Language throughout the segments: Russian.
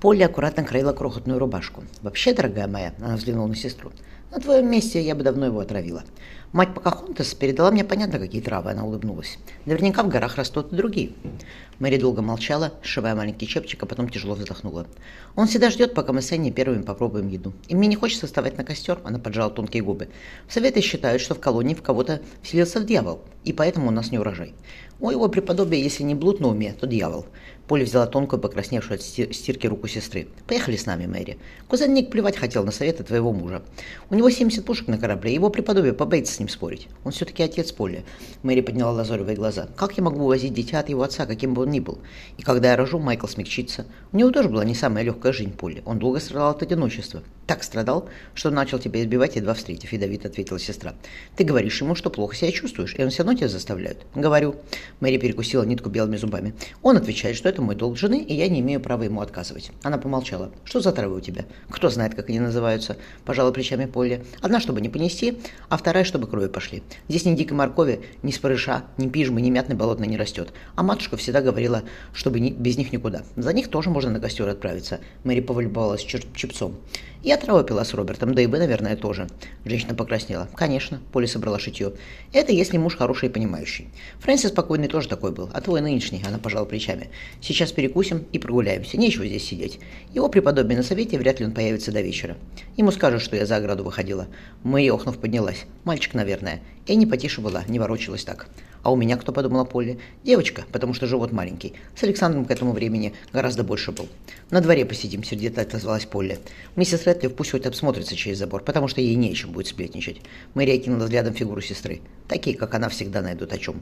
Полли аккуратно краила крохотную рубашку. «Вообще, дорогая моя», — она взглянула на сестру, — «на твоем месте я бы давно его отравила. Мать Покахонтес передала мне понятно, какие травы, она улыбнулась. Наверняка в горах растут и другие. Мэри долго молчала, сшивая маленький чепчик, а потом тяжело вздохнула. Он всегда ждет, пока мы с Энни первыми попробуем еду. И мне не хочется вставать на костер, она поджала тонкие губы. Советы считают, что в колонии в кого-то вселился в дьявол, и поэтому у нас не урожай. У его преподобия, если не блуд на уме, то дьявол. Поля взяла тонкую, покрасневшую от стирки руку сестры. «Поехали с нами, Мэри. Кузен Ник плевать хотел на советы твоего мужа. У него 70 пушек на корабле, его преподобие побоится с ним спорить. Он все-таки отец Поли». Мэри подняла лазоревые глаза. «Как я могу увозить дитя от его отца, каким бы ни был? И когда я рожу, Майкл смягчится. У него тоже была не самая легкая жизнь Поли. Он долго страдал от одиночества. Так страдал, что начал тебя избивать, едва встретив», — ядовито ответила сестра. «Ты говоришь ему, что плохо себя чувствуешь, и он все равно тебя заставляет». «Говорю». Мэри перекусила нитку белыми зубами. Он отвечает, что это это мой долг жены, и я не имею права ему отказывать. Она помолчала. Что за травы у тебя? Кто знает, как они называются? Пожала плечами Полли. Одна, чтобы не понести, а вторая, чтобы крови пошли. Здесь ни дикой моркови, ни спорыша, ни пижмы, ни мятной болотной не растет. А матушка всегда говорила, чтобы ни, без них никуда. За них тоже можно на костер отправиться. Мэри поволюбовалась чепцом. Я траву пила с Робертом, да и вы, наверное, тоже. Женщина покраснела. Конечно, Поле собрала шитье. Это если муж хороший и понимающий. Фрэнсис спокойный тоже такой был, а твой нынешний, она пожала плечами. Сейчас перекусим и прогуляемся, нечего здесь сидеть. Его преподобие на совете, вряд ли он появится до вечера. Ему скажут, что я за ограду выходила. Мэри, охнув, поднялась. Мальчик, наверное. Энни потише была, не ворочалась так. А у меня кто подумала Полли? Девочка, потому что живот маленький. С Александром к этому времени гораздо больше был. На дворе посидим, сердито отозвалась Полли. Миссис Рэдклифф пусть хоть обсмотрится через забор, потому что ей нечем будет сплетничать. Мэри окинула взглядом фигуру сестры. Такие, как она, всегда найдут о чем.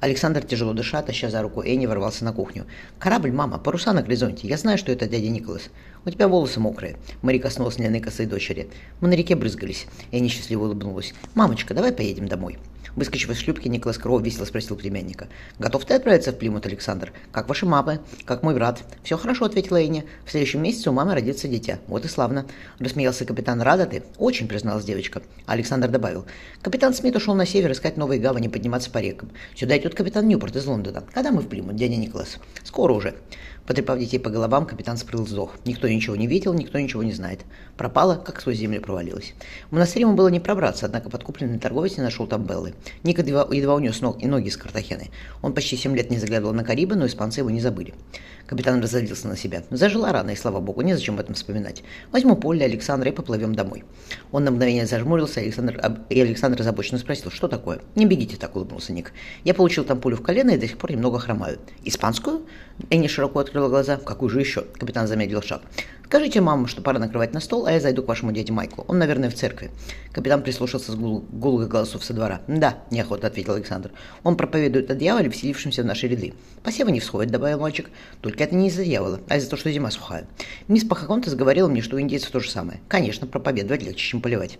Александр, тяжело дыша, таща за руку Энни, ворвался на кухню. «Корабль, мама, паруса на горизонте. Я знаю, что это дядя Николас. У тебя волосы мокрые». Мэри коснулась льняной косой дочери. «Мы на реке брызгались». Энни счастливо улыбнулась. «Мамочка, давай поедем домой». Выскочив из шлюпки, Николас Кроу весело спросил племянника. «Готов ты отправиться в Плимут, Александр? Как ваши мамы? Как мой брат?» «Все хорошо», — ответила Энни. «В следующем месяце у мамы родится дитя. Вот и славно». Рассмеялся капитан. «Рада ты?» «Очень», — призналась девочка. Александр добавил. «Капитан Смит ушел на север искать новые гавани, подниматься по рекам. Сюда идет капитан Ньюпорт из Лондона. Когда мы в Плимут, дядя Николас?» «Скоро уже». Потрепав детей по головам, капитан спрыл вздох. Никто ничего не видел, никто ничего не знает. Пропала, как сквозь землю провалилась. В монастырь ему было не пробраться, однако подкупленный торговец не нашел там Беллы. Ник едва, едва унес ног и ноги с Картахены. Он почти семь лет не заглядывал на Карибы, но испанцы его не забыли. Капитан разозлился на себя. Зажила рано, и слава богу, незачем об этом вспоминать. Возьму Полли, Александра и поплывем домой. Он на мгновение зажмурился, Александр, и Александр озабоченно спросил, что такое? Не бегите так, улыбнулся Ник. Я получил там пулю в колено и до сих пор немного хромаю. Испанскую? Энни широко открыла глаза. Какую же еще? Капитан замедлил шаг. Скажите маму, что пора накрывать на стол, а я зайду к вашему дяде Майклу. Он, наверное, в церкви. Капитан прислушался с гул гулких голосов со двора. Да, неохотно ответил Александр. Он проповедует о дьяволе, вселившемся в наши ряды. Посевы не всходят, добавил мальчик. Только это не из-за дьявола, а из-за того, что зима сухая. Мисс Пахаконтес говорила мне, что у индейцев то же самое. Конечно, проповедовать легче, чем поливать.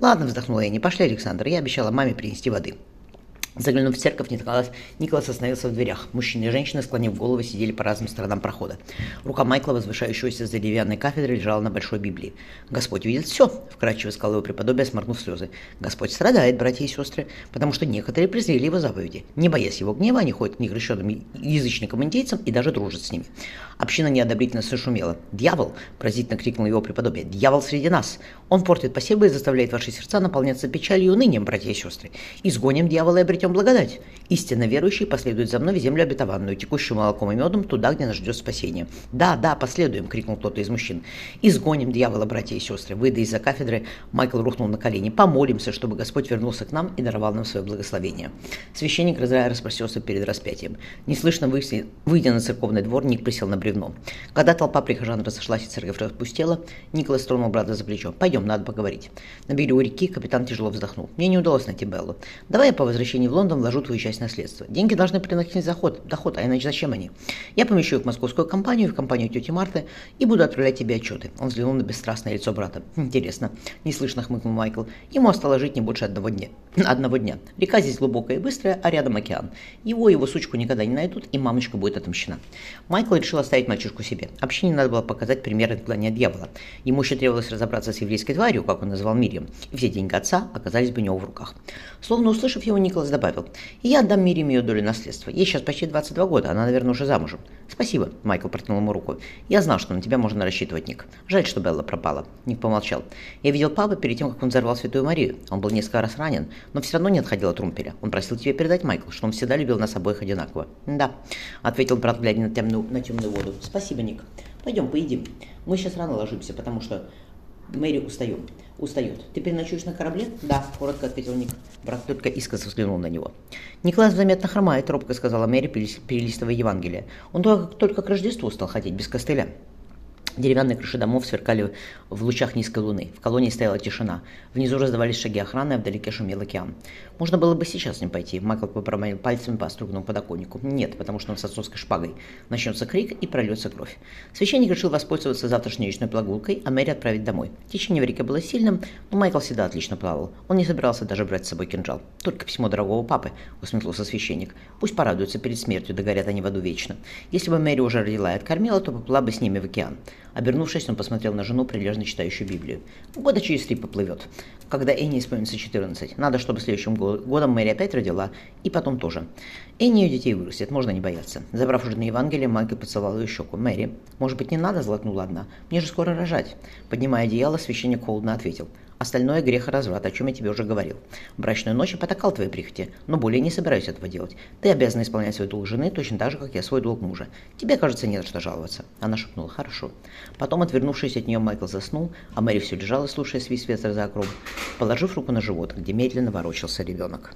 Ладно, вздохнула я, не пошли, Александр. Я обещала маме принести воды. Заглянув в церковь, Николас, Николас остановился в дверях. Мужчина и женщина, склонив головы, сидели по разным сторонам прохода. Рука Майкла, возвышающегося за деревянной кафедрой, лежала на большой Библии. «Господь видит все», — вкрадчиво сказал его преподобие, сморгнув слезы. «Господь страдает, братья и сестры, потому что некоторые презрели его заповеди. Не боясь его гнева, они ходят к негрешенным язычникам-индейцам и даже дружат с ними». Община неодобрительно сошумела. «Дьявол!» – поразительно крикнул его преподобие. «Дьявол среди нас! Он портит посевы и заставляет ваши сердца наполняться печалью и унынием, братья и сестры. Изгоним дьявола и обретем благодать. Истинно верующий последует за мной в землю обетованную, текущую молоком и медом, туда, где нас ждет спасение. «Да, да, последуем!» – крикнул кто-то из мужчин. «Изгоним дьявола, братья и сестры!» Выйдя из-за кафедры, Майкл рухнул на колени. «Помолимся, чтобы Господь вернулся к нам и даровал нам свое благословение». Священник, разрая, распростерся перед распятием. Неслышно выйдя на церковный двор, Ник присел на бревно. Когда толпа прихожан разошлась и церковь распустела, Николас тронул брата за плечо. «Пойдем, надо поговорить». На берегу реки капитан тяжело вздохнул. «Мне не удалось найти Беллу. Давай я по возвращении в Лондон вложу твою часть наследства. Деньги должны приносить заход, доход, а иначе зачем они? Я помещу их в московскую компанию, в компанию тети Марты и буду отправлять тебе отчеты». Он взглянул на бесстрастное лицо брата. «Интересно», – неслышно хмыкнул Майкл. Ему осталось жить не больше одного дня. одного дня. Река здесь глубокая и быстрая, а рядом океан. Его его сучку никогда не найдут, и мамочка будет отомщена. Майкл решил оставить мальчишку себе. Общине надо было показать пример отклонения дьявола. Ему еще требовалось разобраться с еврейской тварью, как он называл Мирием, и все деньги отца оказались бы у него в руках. Словно услышав его, Николас добавил, добавил, и я отдам Мириам ее долю наследства. Ей сейчас почти 22 года, она, наверное, уже замужем. Спасибо, Майкл протянул ему руку. Я знал, что на тебя можно рассчитывать, Ник. Жаль, что Белла пропала. Ник помолчал. Я видел папу перед тем, как он взорвал Святую Марию. Он был несколько раз ранен, но все равно не отходил от Румпеля. Он просил тебе передать, Майкл, что он всегда любил нас обоих одинаково. Да, ответил брат, глядя на темную, на темную воду. Спасибо, Ник. Пойдем, поедим. Мы сейчас рано ложимся, потому что Мэри устаем. Устает. Ты переночуешь на корабле? Да, коротко ответил Ник. Брат только искоса взглянул на него. Николас заметно хромает, робко сказала Мэри, перелистывая Евангелие. Он только, только к Рождеству стал ходить без костыля. Деревянные крыши домов сверкали в лучах низкой луны. В колонии стояла тишина. Внизу раздавались шаги охраны, а вдалеке шумел океан. Можно было бы сейчас с ним пойти. Майкл попроманил пальцами по стругному подоконнику. Нет, потому что он с отцовской шпагой. Начнется крик и прольется кровь. Священник решил воспользоваться завтрашней речной прогулкой, а Мэри отправить домой. Течение в реке было сильным, но Майкл всегда отлично плавал. Он не собирался даже брать с собой кинжал. Только письмо дорогого папы, усмехнулся священник. Пусть порадуются перед смертью, догорят они в аду вечно. Если бы Мэри уже родила и откормила, то поплыла бы с ними в океан. Обернувшись, он посмотрел на жену, прилежно читающую Библию. Года через три поплывет. Когда Энни исполнится 14. Надо, чтобы следующим годом Мэри опять родила, и потом тоже. Энни ее детей вырастет, можно не бояться. Забрав уже на Евангелие, Майкл поцеловал ее щеку. «Мэри, может быть, не надо?» – злотнула одна. «Мне же скоро рожать». Поднимая одеяло, священник холодно ответил – Остальное грех и разврат, о чем я тебе уже говорил. Брачную ночь я потакал твоей прихоти, но более не собираюсь этого делать. Ты обязана исполнять свой долг жены точно так же, как я свой долг мужа. Тебе, кажется, не за что жаловаться. Она шепнула, хорошо. Потом, отвернувшись от нее, Майкл заснул, а Мэри все лежала, слушая свист ветра за окном, положив руку на живот, где медленно ворочался ребенок.